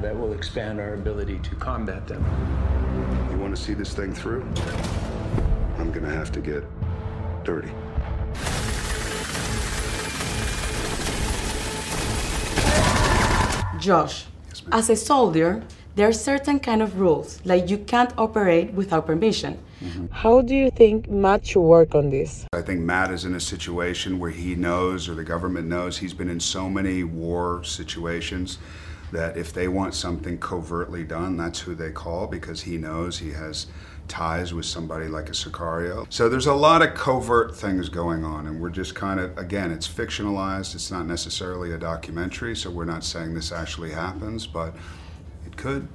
how that will expand our ability to combat them. You want to see this thing through? I'm gonna have to get dirty. Josh, as a soldier, there are certain kind of rules, like you can't operate without permission. Mm-hmm. How do you think Matt should work on this? I think Matt is in a situation where he knows, or the government knows, he's been in so many war situations that if they want something covertly done, that's who they call because he knows he has ties with somebody like a Sicario. So there's a lot of covert things going on, and we're just kind of, again, it's fictionalized. It's not necessarily a documentary, so we're not saying this actually happens, but it could.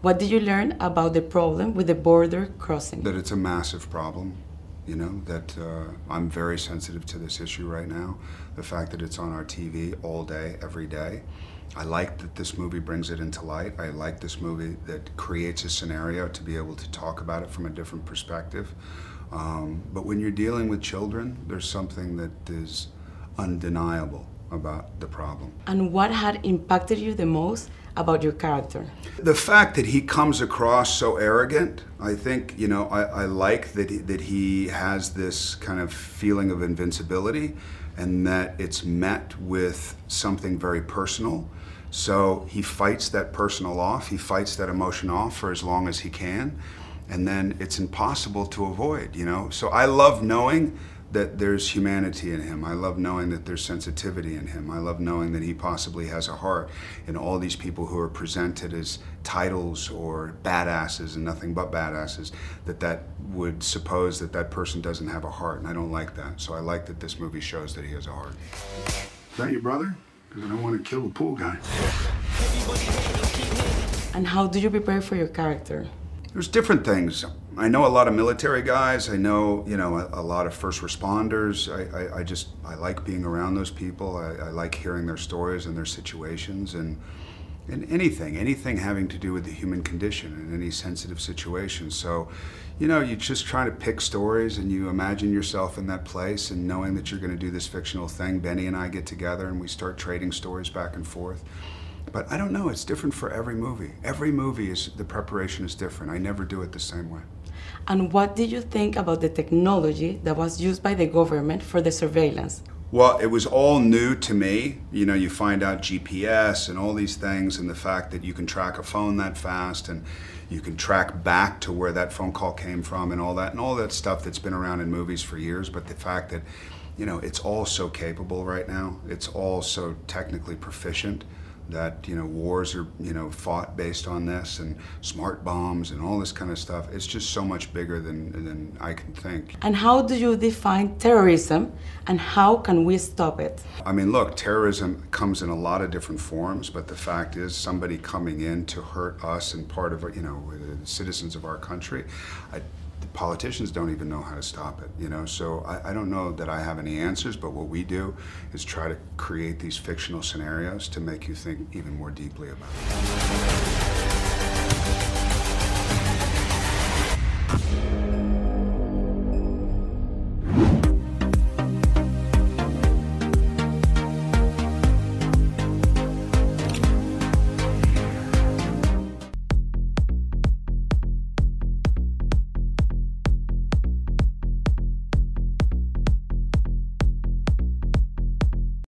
What did you learn about the problem with the border crossing? That it's a massive problem, you know, that uh, I'm very sensitive to this issue right now. The fact that it's on our TV all day, every day. I like that this movie brings it into light. I like this movie that creates a scenario to be able to talk about it from a different perspective. Um, but when you're dealing with children, there's something that is undeniable about the problem. And what had impacted you the most about your character? The fact that he comes across so arrogant, I think, you know, I, I like that he, that he has this kind of feeling of invincibility and that it's met with something very personal. So he fights that personal off, he fights that emotion off for as long as he can, and then it's impossible to avoid, you know? So I love knowing that there's humanity in him. I love knowing that there's sensitivity in him. I love knowing that he possibly has a heart. And all these people who are presented as titles or badasses and nothing but badasses, that that would suppose that that person doesn't have a heart. And I don't like that. So I like that this movie shows that he has a heart. Is that your brother? Because I don't want to kill the pool guy. And how do you prepare for your character? There's different things. I know a lot of military guys. I know, you know, a, a lot of first responders. I, I, I, just, I like being around those people. I, I like hearing their stories and their situations and, and anything, anything having to do with the human condition in any sensitive situation. So, you know, you just try to pick stories and you imagine yourself in that place and knowing that you're going to do this fictional thing. Benny and I get together and we start trading stories back and forth. But I don't know, it's different for every movie. Every movie is, the preparation is different. I never do it the same way. And what did you think about the technology that was used by the government for the surveillance? Well, it was all new to me. You know, you find out GPS and all these things, and the fact that you can track a phone that fast and you can track back to where that phone call came from and all that, and all that stuff that's been around in movies for years. But the fact that, you know, it's all so capable right now, it's all so technically proficient that you know wars are you know fought based on this and smart bombs and all this kind of stuff. It's just so much bigger than than I can think. And how do you define terrorism and how can we stop it? I mean look terrorism comes in a lot of different forms but the fact is somebody coming in to hurt us and part of you know the citizens of our country I, politicians don't even know how to stop it, you know? So I, I, don't know that I have any answers, but what we do is try to create these fictional scenarios to make you think even more deeply about it.